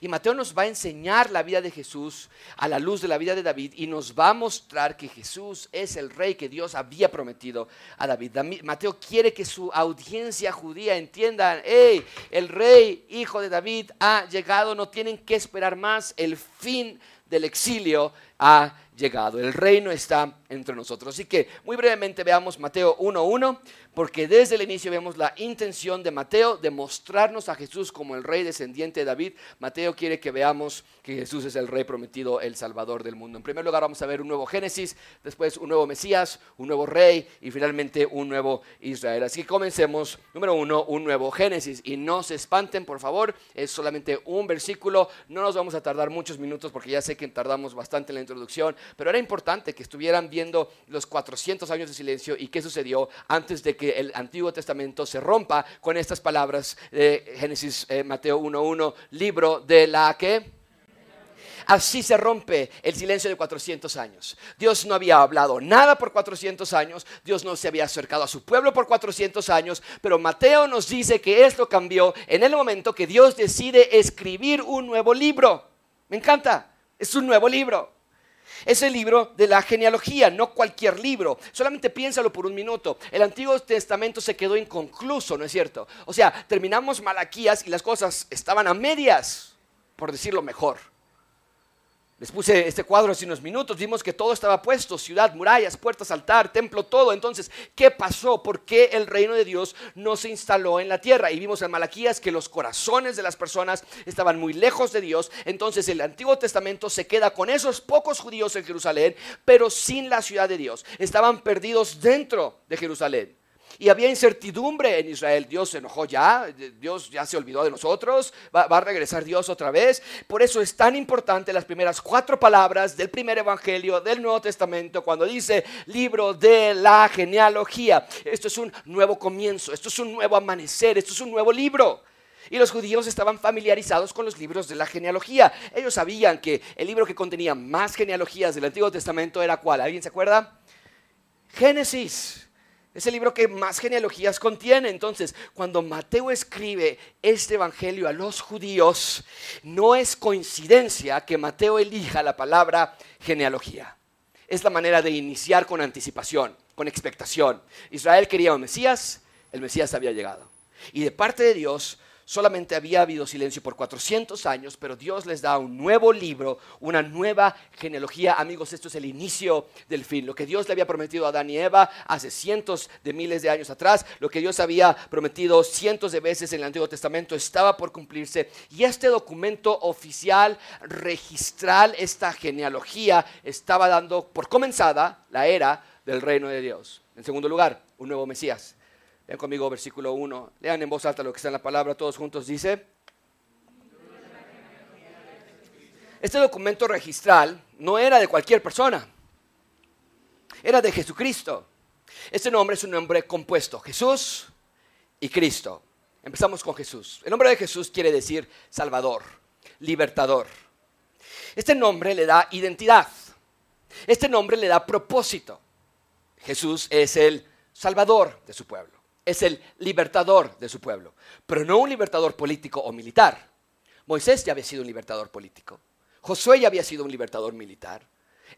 Y Mateo nos va a enseñar la vida de Jesús a la luz de la vida de David y nos va a mostrar que Jesús es el rey que Dios había prometido a David. Mateo quiere que su audiencia judía entienda, hey, el rey, hijo de David, ha llegado, no tienen que esperar más, el fin del exilio ha llegado, el reino está entre nosotros. Así que muy brevemente veamos Mateo 1.1 porque desde el inicio vemos la intención de Mateo de mostrarnos a Jesús como el rey descendiente de David. Mateo quiere que veamos que Jesús es el rey prometido, el salvador del mundo. En primer lugar vamos a ver un nuevo Génesis, después un nuevo Mesías, un nuevo rey y finalmente un nuevo Israel. Así que comencemos, número uno, un nuevo Génesis. Y no se espanten, por favor, es solamente un versículo. No nos vamos a tardar muchos minutos porque ya sé que tardamos bastante en la introducción, pero era importante que estuvieran los 400 años de silencio y qué sucedió antes de que el Antiguo Testamento se rompa con estas palabras de Génesis eh, Mateo 1.1, libro de la que... Así se rompe el silencio de 400 años. Dios no había hablado nada por 400 años, Dios no se había acercado a su pueblo por 400 años, pero Mateo nos dice que esto cambió en el momento que Dios decide escribir un nuevo libro. Me encanta, es un nuevo libro. Es el libro de la genealogía, no cualquier libro. Solamente piénsalo por un minuto. El Antiguo Testamento se quedó inconcluso, ¿no es cierto? O sea, terminamos Malaquías y las cosas estaban a medias, por decirlo mejor. Les puse este cuadro hace unos minutos, vimos que todo estaba puesto, ciudad, murallas, puertas, altar, templo, todo. Entonces, ¿qué pasó? ¿Por qué el reino de Dios no se instaló en la tierra? Y vimos en Malaquías que los corazones de las personas estaban muy lejos de Dios. Entonces, el Antiguo Testamento se queda con esos pocos judíos en Jerusalén, pero sin la ciudad de Dios. Estaban perdidos dentro de Jerusalén. Y había incertidumbre en Israel. Dios se enojó ya, Dios ya se olvidó de nosotros, va, a regresar Dios otra vez. Por eso es tan importante las primeras cuatro palabras del primer evangelio del Nuevo Testamento cuando dice libro de la genealogía. Esto es un nuevo comienzo, esto es un nuevo amanecer, esto es un nuevo libro. Y los judíos estaban familiarizados con los libros de la genealogía. Ellos sabían que el libro que contenía más genealogías del Antiguo Testamento era cuál. ¿Alguien se acuerda? Génesis. Es el libro que más genealogías contiene. Entonces, cuando Mateo escribe este evangelio a los judíos, no es coincidencia que Mateo elija la palabra genealogía. Es la manera de iniciar con anticipación, con expectación. Israel quería un Mesías, el Mesías había llegado. Y de parte de Dios, solamente había habido silencio por 400 años, pero Dios les da un nuevo libro, una nueva genealogía. Amigos, esto es el inicio del fin. Lo que Dios le había prometido a Adán y Eva hace cientos de miles de años atrás, lo que Dios había prometido cientos de veces en el Antiguo Testamento estaba por cumplirse. Y este documento oficial, registral, esta genealogía, estaba dando por comenzada la era del reino de Dios. En segundo lugar, un nuevo Mesías. Vean conmigo versículo 1. Lean en voz alta lo que está en la palabra, todos juntos. Dice, este documento registral no era de cualquier persona, era de Jesucristo. Este nombre es un nombre compuesto, Jesús y Cristo. Empezamos con Jesús. El nombre de Jesús quiere decir Salvador, libertador. Este nombre le da identidad. Este nombre le da propósito. Jesús es el Salvador de su pueblo es el libertador de su pueblo, pero no un libertador político o militar. Moisés ya había sido un libertador político, Josué ya había sido un libertador militar,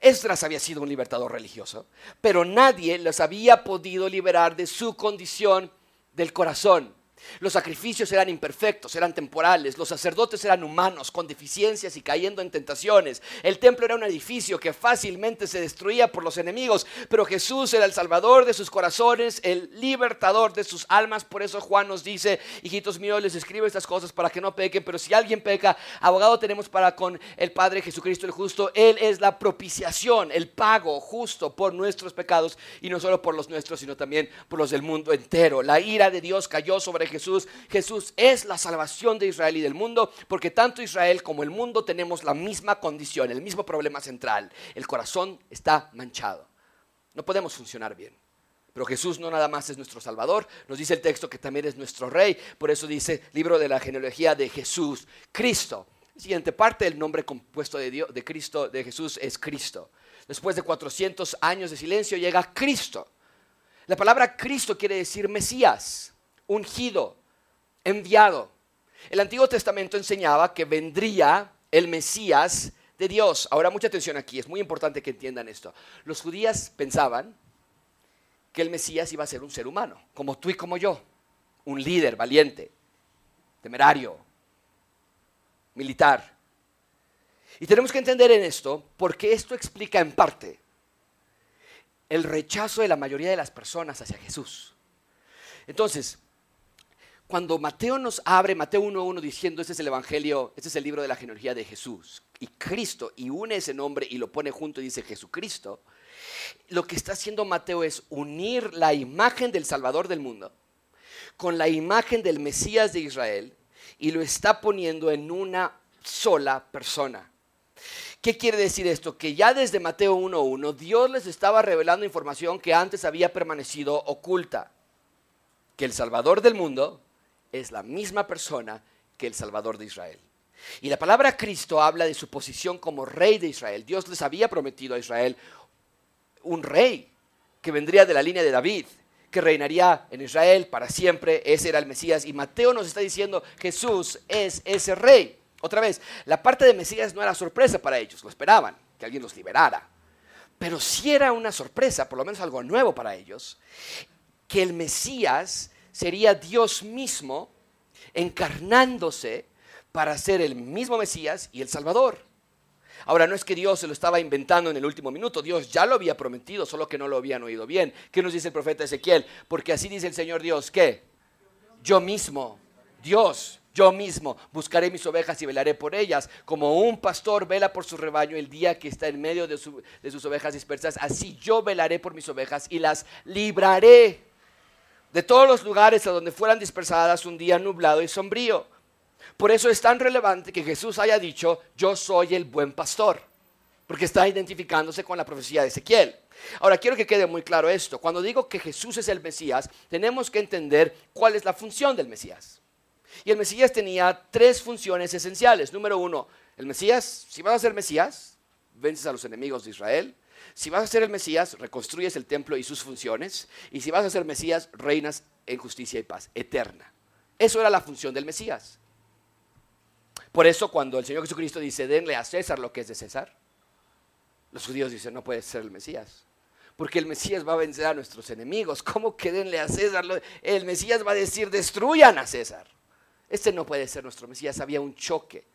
Esdras había sido un libertador religioso, pero nadie los había podido liberar de su condición del corazón. Los sacrificios eran imperfectos, eran temporales, los sacerdotes eran humanos, con deficiencias y cayendo en tentaciones. El templo era un edificio que fácilmente se destruía por los enemigos, pero Jesús era el salvador de sus corazones, el libertador de sus almas. Por eso Juan nos dice, hijitos míos, les escribo estas cosas para que no pequen, pero si alguien peca, abogado tenemos para con el Padre Jesucristo el justo. Él es la propiciación, el pago justo por nuestros pecados y no solo por los nuestros, sino también por los del mundo entero. La ira de Dios cayó sobre Jesús. Jesús es la salvación de Israel y del mundo, porque tanto Israel como el mundo tenemos la misma condición, el mismo problema central. El corazón está manchado. No podemos funcionar bien. Pero Jesús no nada más es nuestro Salvador, nos dice el texto que también es nuestro Rey, por eso dice libro de la genealogía de Jesús, Cristo. siguiente parte del nombre compuesto de, Dios, de Cristo, de Jesús, es Cristo. Después de 400 años de silencio llega Cristo. La palabra Cristo quiere decir Mesías ungido, enviado. El Antiguo Testamento enseñaba que vendría el Mesías de Dios. Ahora mucha atención aquí, es muy importante que entiendan esto. Los judíos pensaban que el Mesías iba a ser un ser humano, como tú y como yo, un líder valiente, temerario, militar. Y tenemos que entender en esto porque esto explica en parte el rechazo de la mayoría de las personas hacia Jesús. Entonces, cuando Mateo nos abre, Mateo 1.1 diciendo, este es el Evangelio, este es el libro de la genealogía de Jesús, y Cristo, y une ese nombre y lo pone junto y dice Jesucristo, lo que está haciendo Mateo es unir la imagen del Salvador del mundo con la imagen del Mesías de Israel y lo está poniendo en una sola persona. ¿Qué quiere decir esto? Que ya desde Mateo 1.1 Dios les estaba revelando información que antes había permanecido oculta. Que el Salvador del mundo es la misma persona que el Salvador de Israel. Y la palabra Cristo habla de su posición como rey de Israel. Dios les había prometido a Israel un rey que vendría de la línea de David, que reinaría en Israel para siempre. Ese era el Mesías. Y Mateo nos está diciendo, Jesús es ese rey. Otra vez, la parte de Mesías no era sorpresa para ellos, lo esperaban, que alguien los liberara. Pero sí era una sorpresa, por lo menos algo nuevo para ellos, que el Mesías sería Dios mismo encarnándose para ser el mismo Mesías y el Salvador. Ahora, no es que Dios se lo estaba inventando en el último minuto, Dios ya lo había prometido, solo que no lo habían oído bien. ¿Qué nos dice el profeta Ezequiel? Porque así dice el Señor Dios, ¿qué? Yo mismo, Dios, yo mismo buscaré mis ovejas y velaré por ellas, como un pastor vela por su rebaño el día que está en medio de, de sus ovejas dispersas, así yo velaré por mis ovejas y las libraré de todos los lugares a donde fueran dispersadas un día nublado y sombrío. Por eso es tan relevante que Jesús haya dicho, yo soy el buen pastor, porque está identificándose con la profecía de Ezequiel. Ahora, quiero que quede muy claro esto. Cuando digo que Jesús es el Mesías, tenemos que entender cuál es la función del Mesías. Y el Mesías tenía tres funciones esenciales. Número uno, el Mesías, si vas a ser Mesías, vences a los enemigos de Israel. Si vas a ser el Mesías, reconstruyes el templo y sus funciones. Y si vas a ser Mesías, reinas en justicia y paz eterna. Eso era la función del Mesías. Por eso cuando el Señor Jesucristo dice, denle a César lo que es de César, los judíos dicen, no puede ser el Mesías. Porque el Mesías va a vencer a nuestros enemigos. ¿Cómo que denle a César? El Mesías va a decir, destruyan a César. Este no puede ser nuestro Mesías. Había un choque.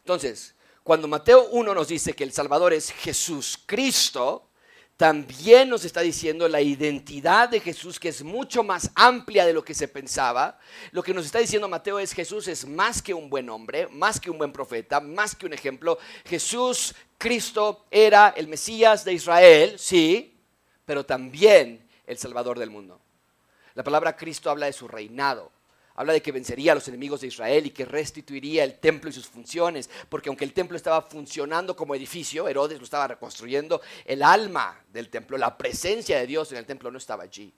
Entonces, cuando Mateo 1 nos dice que el Salvador es Jesús Cristo, también nos está diciendo la identidad de Jesús, que es mucho más amplia de lo que se pensaba. Lo que nos está diciendo Mateo es Jesús es más que un buen hombre, más que un buen profeta, más que un ejemplo. Jesús, Cristo, era el Mesías de Israel, sí, pero también el Salvador del mundo. La palabra Cristo habla de su reinado habla de que vencería a los enemigos de Israel y que restituiría el templo y sus funciones, porque aunque el templo estaba funcionando como edificio, Herodes lo estaba reconstruyendo, el alma del templo, la presencia de Dios en el templo no estaba allí.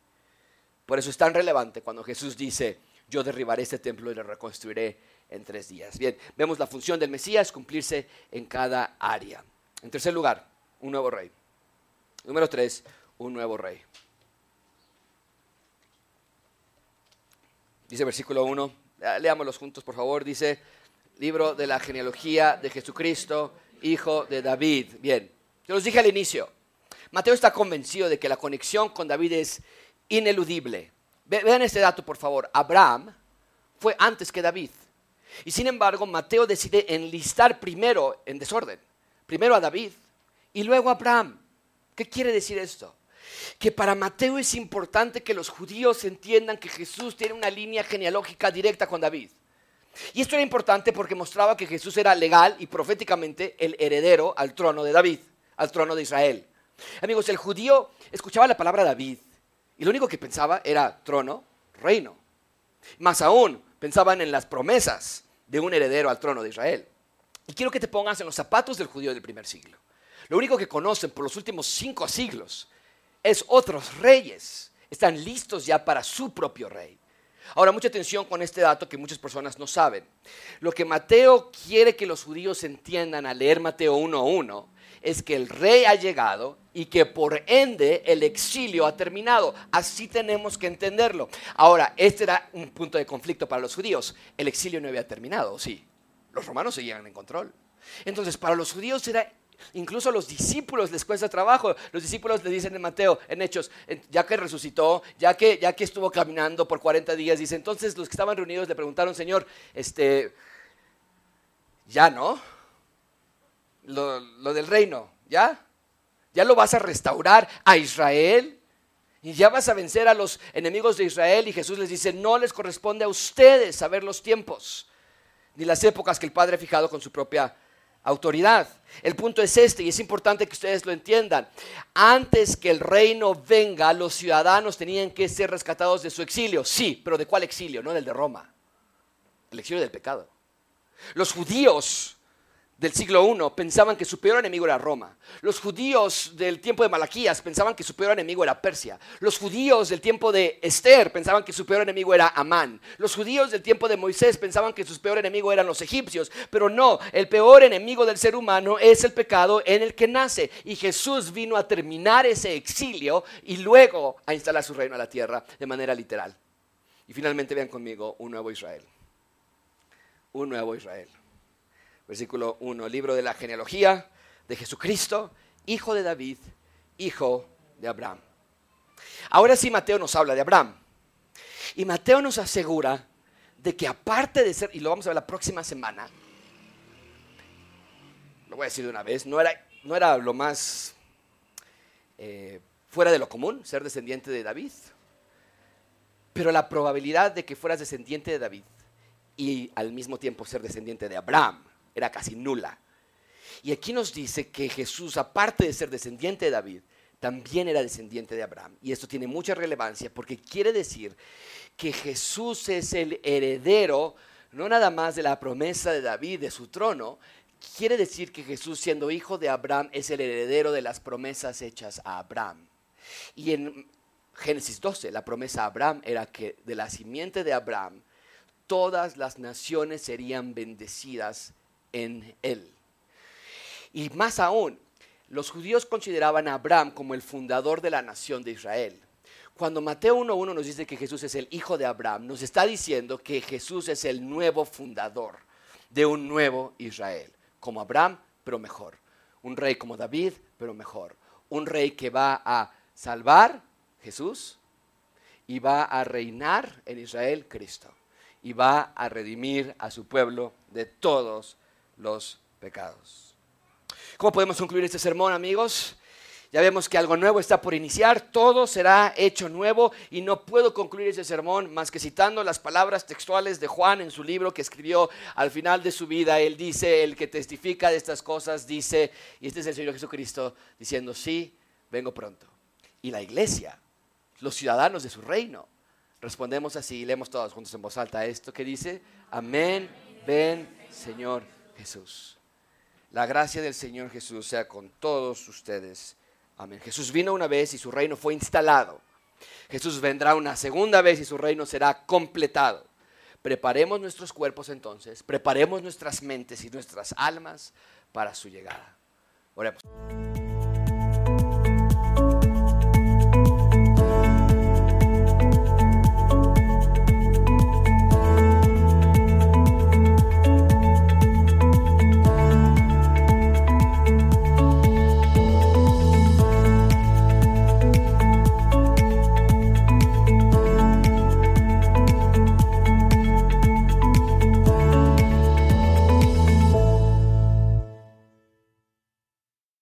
Por eso es tan relevante cuando Jesús dice, yo derribaré este templo y lo reconstruiré en tres días. Bien, vemos la función del Mesías cumplirse en cada área. En tercer lugar, un nuevo rey. Número tres, un nuevo rey. Dice versículo 1, leámoslos juntos por favor, dice, libro de la genealogía de Jesucristo, hijo de David. Bien, yo los dije al inicio, Mateo está convencido de que la conexión con David es ineludible. Vean este dato por favor, Abraham fue antes que David. Y sin embargo, Mateo decide enlistar primero en desorden, primero a David y luego a Abraham. ¿Qué quiere decir esto? Que para Mateo es importante que los judíos entiendan que Jesús tiene una línea genealógica directa con David. Y esto era importante porque mostraba que Jesús era legal y proféticamente el heredero al trono de David, al trono de Israel. Amigos, el judío escuchaba la palabra David y lo único que pensaba era trono, reino. Más aún, pensaban en las promesas de un heredero al trono de Israel. Y quiero que te pongas en los zapatos del judío del primer siglo. Lo único que conocen por los últimos cinco siglos es otros reyes. Están listos ya para su propio rey. Ahora, mucha atención con este dato que muchas personas no saben. Lo que Mateo quiere que los judíos entiendan al leer Mateo 1.1 es que el rey ha llegado y que por ende el exilio ha terminado. Así tenemos que entenderlo. Ahora, este era un punto de conflicto para los judíos. El exilio no había terminado, sí. Los romanos seguían en control. Entonces, para los judíos era Incluso a los discípulos les cuesta trabajo. Los discípulos le dicen en Mateo, en Hechos, ya que resucitó, ya que, ya que estuvo caminando por 40 días, dice, entonces los que estaban reunidos le preguntaron, Señor, este, ya no, lo, lo del reino, ¿ya? ¿Ya lo vas a restaurar a Israel? Y ya vas a vencer a los enemigos de Israel. Y Jesús les dice, no les corresponde a ustedes saber los tiempos, ni las épocas que el Padre ha fijado con su propia autoridad. El punto es este y es importante que ustedes lo entiendan. Antes que el reino venga, los ciudadanos tenían que ser rescatados de su exilio. Sí, pero ¿de cuál exilio? No del de Roma. El exilio del pecado. Los judíos del siglo I pensaban que su peor enemigo era Roma. Los judíos del tiempo de Malaquías pensaban que su peor enemigo era Persia. Los judíos del tiempo de Esther pensaban que su peor enemigo era Amán. Los judíos del tiempo de Moisés pensaban que su peor enemigo eran los egipcios. Pero no, el peor enemigo del ser humano es el pecado en el que nace. Y Jesús vino a terminar ese exilio y luego a instalar su reino a la tierra de manera literal. Y finalmente vean conmigo un nuevo Israel. Un nuevo Israel versículo 1, libro de la genealogía de Jesucristo, hijo de David, hijo de Abraham. Ahora sí Mateo nos habla de Abraham. Y Mateo nos asegura de que aparte de ser, y lo vamos a ver la próxima semana, lo voy a decir de una vez, no era, no era lo más eh, fuera de lo común ser descendiente de David, pero la probabilidad de que fueras descendiente de David y al mismo tiempo ser descendiente de Abraham era casi nula. Y aquí nos dice que Jesús, aparte de ser descendiente de David, también era descendiente de Abraham. Y esto tiene mucha relevancia porque quiere decir que Jesús es el heredero, no nada más de la promesa de David, de su trono, quiere decir que Jesús, siendo hijo de Abraham, es el heredero de las promesas hechas a Abraham. Y en Génesis 12, la promesa a Abraham era que de la simiente de Abraham todas las naciones serían bendecidas en él. Y más aún, los judíos consideraban a Abraham como el fundador de la nación de Israel. Cuando Mateo 1.1 nos dice que Jesús es el hijo de Abraham, nos está diciendo que Jesús es el nuevo fundador de un nuevo Israel, como Abraham, pero mejor. Un rey como David, pero mejor. Un rey que va a salvar, Jesús, y va a reinar en Israel, Cristo. Y va a redimir a su pueblo de todos los pecados. ¿Cómo podemos concluir este sermón, amigos? Ya vemos que algo nuevo está por iniciar, todo será hecho nuevo y no puedo concluir ese sermón más que citando las palabras textuales de Juan en su libro que escribió al final de su vida. Él dice, el que testifica de estas cosas dice, y este es el Señor Jesucristo diciendo, sí, vengo pronto. Y la iglesia, los ciudadanos de su reino, respondemos así, leemos todos juntos en voz alta esto que dice, amén, ven Señor Jesús. La gracia del Señor Jesús sea con todos ustedes. Amén. Jesús vino una vez y su reino fue instalado. Jesús vendrá una segunda vez y su reino será completado. Preparemos nuestros cuerpos entonces, preparemos nuestras mentes y nuestras almas para su llegada. Oremos.